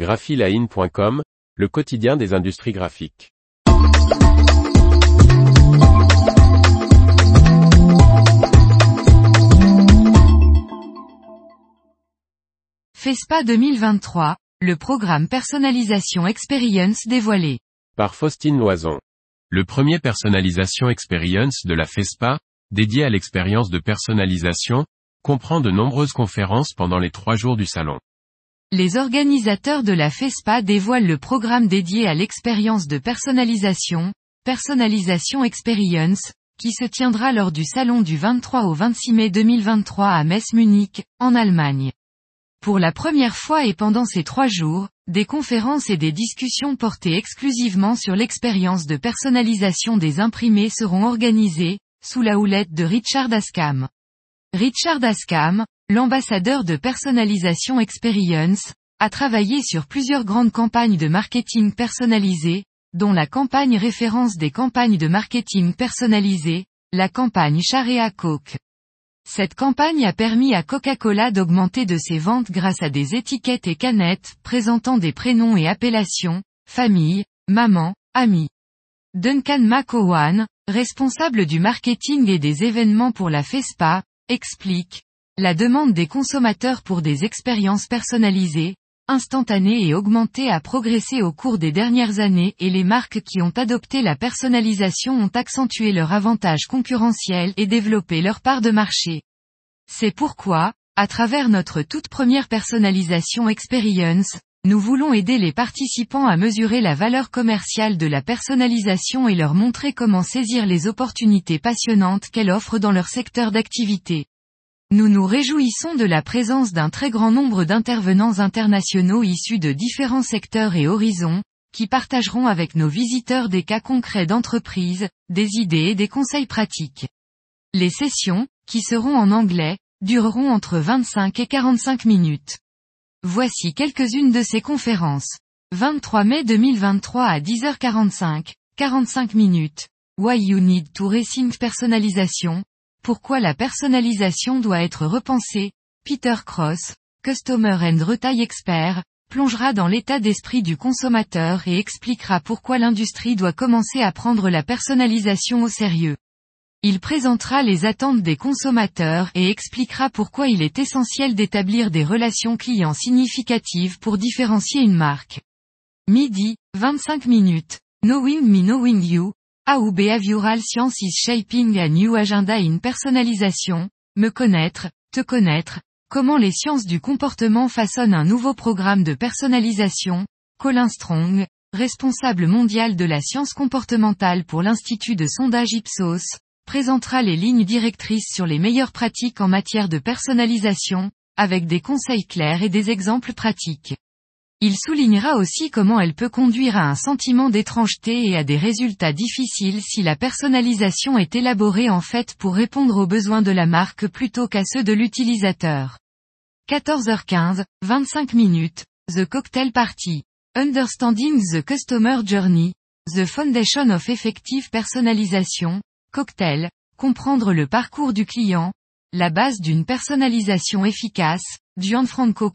graphiline.com, le quotidien des industries graphiques. FESPA 2023, le programme Personnalisation Experience dévoilé. Par Faustine Loison. Le premier Personnalisation Experience de la FESPA, dédié à l'expérience de personnalisation, comprend de nombreuses conférences pendant les trois jours du salon. Les organisateurs de la FESPA dévoilent le programme dédié à l'expérience de personnalisation, Personnalisation Experience, qui se tiendra lors du salon du 23 au 26 mai 2023 à Metz-Munich, en Allemagne. Pour la première fois et pendant ces trois jours, des conférences et des discussions portées exclusivement sur l'expérience de personnalisation des imprimés seront organisées, sous la houlette de Richard Ascam. Richard Ascam, l'ambassadeur de Personnalisation Experience, a travaillé sur plusieurs grandes campagnes de marketing personnalisées, dont la campagne référence des campagnes de marketing personnalisées, la campagne Charea Coke. Cette campagne a permis à Coca-Cola d'augmenter de ses ventes grâce à des étiquettes et canettes présentant des prénoms et appellations, famille, maman, ami. Duncan McOwan, responsable du marketing et des événements pour la FESPA, explique, la demande des consommateurs pour des expériences personnalisées, instantanées et augmentées a progressé au cours des dernières années et les marques qui ont adopté la personnalisation ont accentué leur avantage concurrentiel et développé leur part de marché. C'est pourquoi, à travers notre toute première personnalisation experience, nous voulons aider les participants à mesurer la valeur commerciale de la personnalisation et leur montrer comment saisir les opportunités passionnantes qu'elle offre dans leur secteur d'activité. Nous nous réjouissons de la présence d'un très grand nombre d'intervenants internationaux issus de différents secteurs et horizons, qui partageront avec nos visiteurs des cas concrets d'entreprises, des idées et des conseils pratiques. Les sessions, qui seront en anglais, dureront entre 25 et 45 minutes. Voici quelques-unes de ces conférences. 23 mai 2023 à 10h45, 45 minutes. Why you need to rethink personnalisation, pourquoi la personnalisation doit être repensée Peter Cross, Customer and Retail Expert, plongera dans l'état d'esprit du consommateur et expliquera pourquoi l'industrie doit commencer à prendre la personnalisation au sérieux. Il présentera les attentes des consommateurs et expliquera pourquoi il est essentiel d'établir des relations clients significatives pour différencier une marque. Midi, 25 minutes. Knowing me knowing you, How Behavioral Science is Shaping a New Agenda in Personnalisation, me connaître, te connaître, comment les sciences du comportement façonnent un nouveau programme de personnalisation, Colin Strong, responsable mondial de la science comportementale pour l'Institut de sondage Ipsos, présentera les lignes directrices sur les meilleures pratiques en matière de personnalisation, avec des conseils clairs et des exemples pratiques. Il soulignera aussi comment elle peut conduire à un sentiment d'étrangeté et à des résultats difficiles si la personnalisation est élaborée en fait pour répondre aux besoins de la marque plutôt qu'à ceux de l'utilisateur. 14h15, 25 minutes, The Cocktail Party. Understanding the Customer Journey, The Foundation of Effective Personalisation, Cocktail, comprendre le parcours du client, la base d'une personnalisation efficace, Gianfranco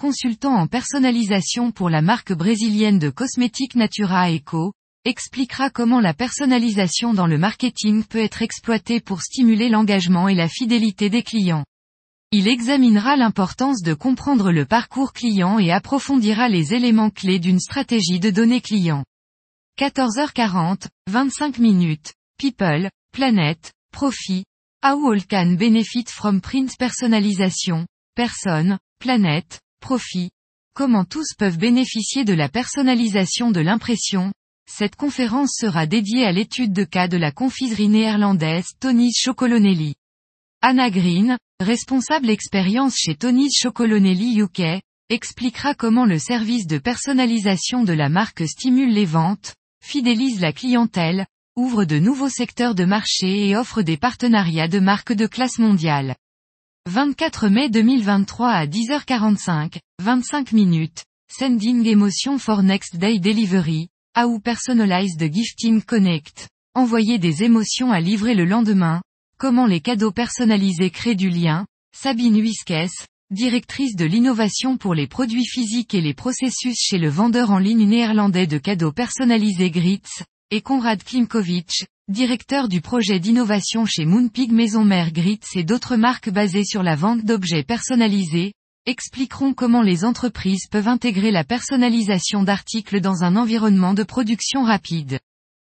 consultant en personnalisation pour la marque brésilienne de cosmétiques Natura Eco, expliquera comment la personnalisation dans le marketing peut être exploitée pour stimuler l'engagement et la fidélité des clients. Il examinera l'importance de comprendre le parcours client et approfondira les éléments clés d'une stratégie de données clients. 14h40, 25 minutes. People, Planet, Profit. How all can benefit from print personnalisation. Personne, planète, profit. Comment tous peuvent bénéficier de la personnalisation de l'impression? Cette conférence sera dédiée à l'étude de cas de la confiserie néerlandaise Tony's Chocolonelli. Anna Green, responsable expérience chez Tony's Chocolonelli UK, expliquera comment le service de personnalisation de la marque stimule les ventes, fidélise la clientèle, ouvre de nouveaux secteurs de marché et offre des partenariats de marques de classe mondiale. 24 mai 2023 à 10h45, 25 minutes, Sending Emotion for Next Day Delivery, How Personalized Gifting Connect, envoyer des émotions à livrer le lendemain, comment les cadeaux personnalisés créent du lien, Sabine Huisques, directrice de l'innovation pour les produits physiques et les processus chez le vendeur en ligne néerlandais de cadeaux personnalisés Gritz, et Konrad Klimkovich, directeur du projet d'innovation chez Moonpig Maison Mère Gritz et d'autres marques basées sur la vente d'objets personnalisés, expliqueront comment les entreprises peuvent intégrer la personnalisation d'articles dans un environnement de production rapide.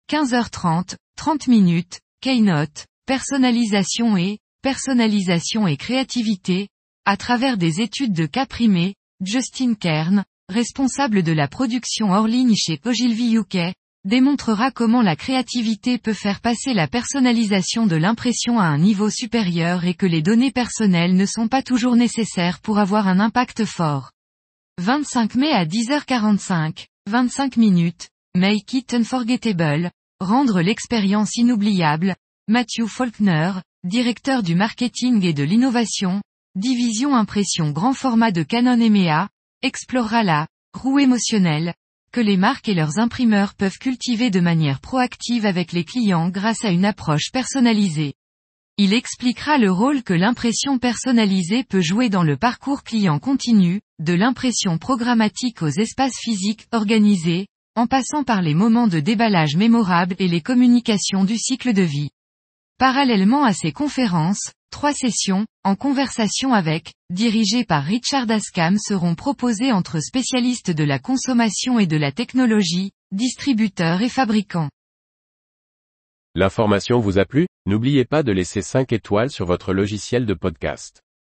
15h30, 30 minutes, Keynote, personnalisation et, personnalisation et créativité, à travers des études de cas primés, Justin Kern, responsable de la production hors ligne chez Ogilvy UK, démontrera comment la créativité peut faire passer la personnalisation de l'impression à un niveau supérieur et que les données personnelles ne sont pas toujours nécessaires pour avoir un impact fort. 25 mai à 10h45, 25 minutes, Make it unforgettable, rendre l'expérience inoubliable, Matthew Faulkner, directeur du marketing et de l'innovation, division impression grand format de Canon EMEA, explorera la roue émotionnelle, que les marques et leurs imprimeurs peuvent cultiver de manière proactive avec les clients grâce à une approche personnalisée. Il expliquera le rôle que l'impression personnalisée peut jouer dans le parcours client continu, de l'impression programmatique aux espaces physiques organisés, en passant par les moments de déballage mémorables et les communications du cycle de vie. Parallèlement à ces conférences, trois sessions, en conversation avec, dirigées par Richard Ascam seront proposées entre spécialistes de la consommation et de la technologie, distributeurs et fabricants. L'information vous a plu? N'oubliez pas de laisser 5 étoiles sur votre logiciel de podcast.